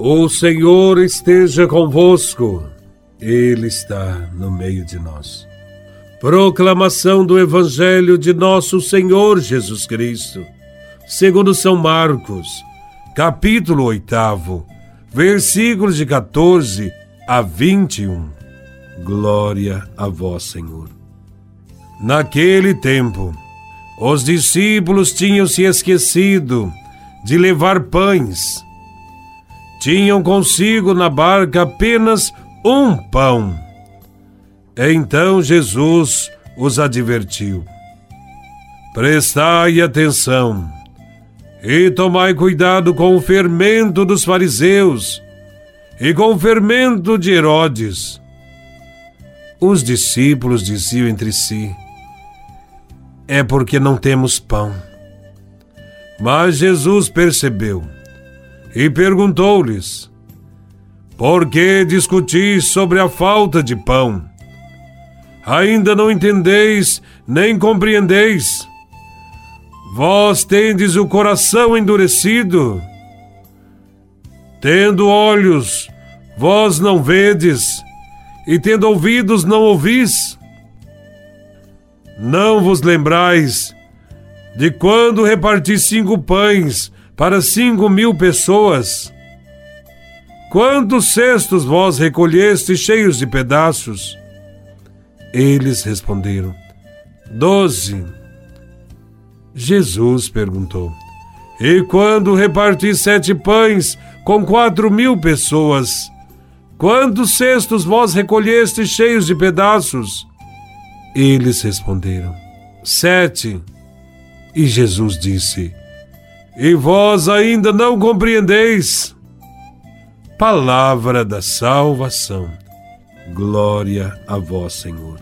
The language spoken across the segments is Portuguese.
O Senhor esteja convosco, Ele está no meio de nós. Proclamação do Evangelho de Nosso Senhor Jesus Cristo, segundo São Marcos, capítulo 8, versículos de 14 a 21. Glória a Vós, Senhor. Naquele tempo, os discípulos tinham se esquecido de levar pães tinham consigo na barca apenas um pão. Então Jesus os advertiu: Prestai atenção e tomai cuidado com o fermento dos fariseus e com o fermento de Herodes. Os discípulos diziam entre si: É porque não temos pão. Mas Jesus percebeu e perguntou-lhes: Por que discutis sobre a falta de pão? Ainda não entendeis nem compreendeis? Vós tendes o coração endurecido? Tendo olhos, vós não vedes, e tendo ouvidos, não ouvis? Não vos lembrais de quando reparti cinco pães para cinco mil pessoas. Quantos cestos vós recolheste cheios de pedaços? Eles responderam: Doze. Jesus perguntou: E quando reparti sete pães com quatro mil pessoas, quantos cestos vós recolheste cheios de pedaços? Eles responderam: Sete. E Jesus disse: e vós ainda não compreendeis. Palavra da salvação. Glória a vós, Senhor.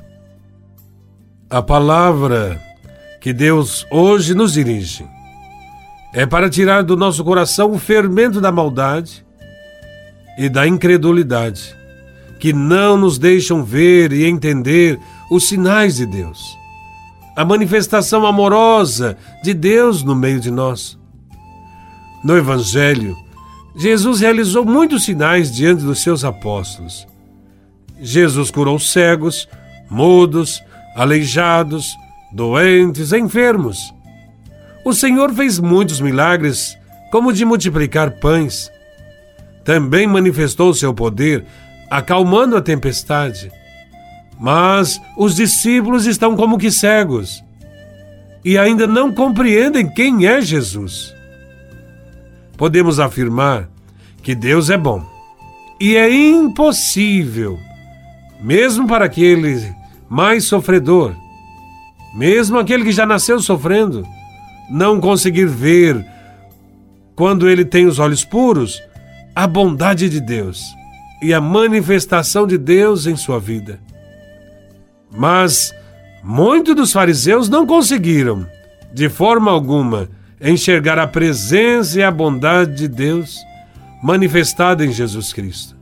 A palavra que Deus hoje nos dirige é para tirar do nosso coração o fermento da maldade e da incredulidade, que não nos deixam ver e entender os sinais de Deus, a manifestação amorosa de Deus no meio de nós. No Evangelho, Jesus realizou muitos sinais diante dos seus apóstolos. Jesus curou cegos, mudos, aleijados, doentes, enfermos. O Senhor fez muitos milagres, como de multiplicar pães. Também manifestou seu poder, acalmando a tempestade. Mas os discípulos estão como que cegos e ainda não compreendem quem é Jesus podemos afirmar que Deus é bom. E é impossível, mesmo para aquele mais sofredor, mesmo aquele que já nasceu sofrendo, não conseguir ver, quando ele tem os olhos puros, a bondade de Deus e a manifestação de Deus em sua vida. Mas muitos dos fariseus não conseguiram, de forma alguma, enxergar a presença e a bondade de Deus manifestada em Jesus Cristo.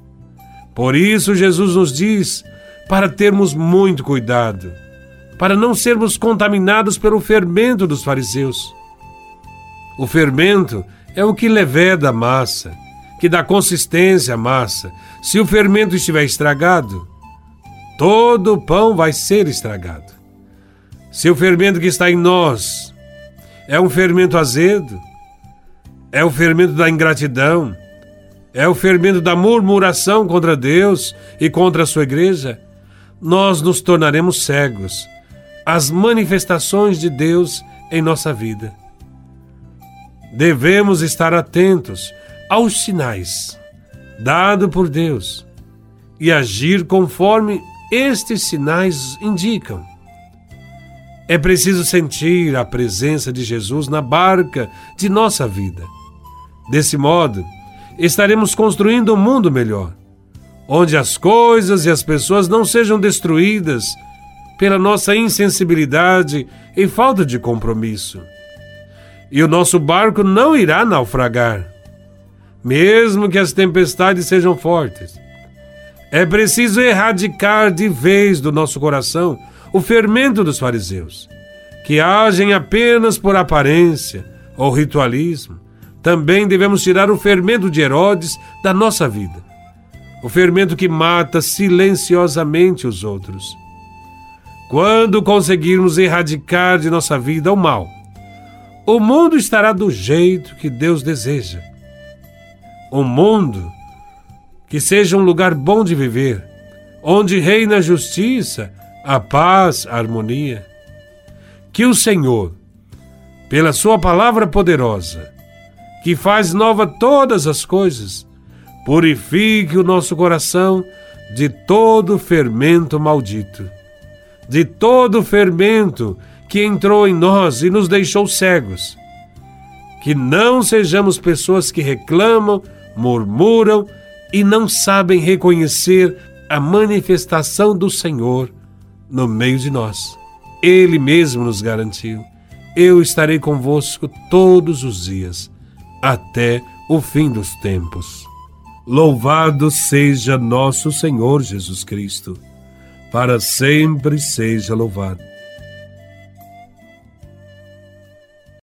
Por isso, Jesus nos diz para termos muito cuidado, para não sermos contaminados pelo fermento dos fariseus. O fermento é o que leveda a massa, que dá consistência à massa. Se o fermento estiver estragado, todo o pão vai ser estragado. Se o fermento que está em nós é um fermento azedo, é o fermento da ingratidão, é o fermento da murmuração contra Deus e contra a sua igreja, nós nos tornaremos cegos às manifestações de Deus em nossa vida. Devemos estar atentos aos sinais dados por Deus e agir conforme estes sinais indicam. É preciso sentir a presença de Jesus na barca de nossa vida. Desse modo, estaremos construindo um mundo melhor, onde as coisas e as pessoas não sejam destruídas pela nossa insensibilidade e falta de compromisso. E o nosso barco não irá naufragar, mesmo que as tempestades sejam fortes. É preciso erradicar de vez do nosso coração o fermento dos fariseus, que agem apenas por aparência ou ritualismo, também devemos tirar o fermento de Herodes da nossa vida. O fermento que mata silenciosamente os outros. Quando conseguirmos erradicar de nossa vida o mal, o mundo estará do jeito que Deus deseja. Um mundo que seja um lugar bom de viver, onde reina a justiça, a paz, a harmonia. Que o Senhor, pela Sua palavra poderosa, que faz nova todas as coisas, purifique o nosso coração de todo fermento maldito, de todo fermento que entrou em nós e nos deixou cegos. Que não sejamos pessoas que reclamam, murmuram e não sabem reconhecer a manifestação do Senhor no meio de nós. Ele mesmo nos garantiu: Eu estarei convosco todos os dias até o fim dos tempos. Louvado seja nosso Senhor Jesus Cristo, para sempre seja louvado.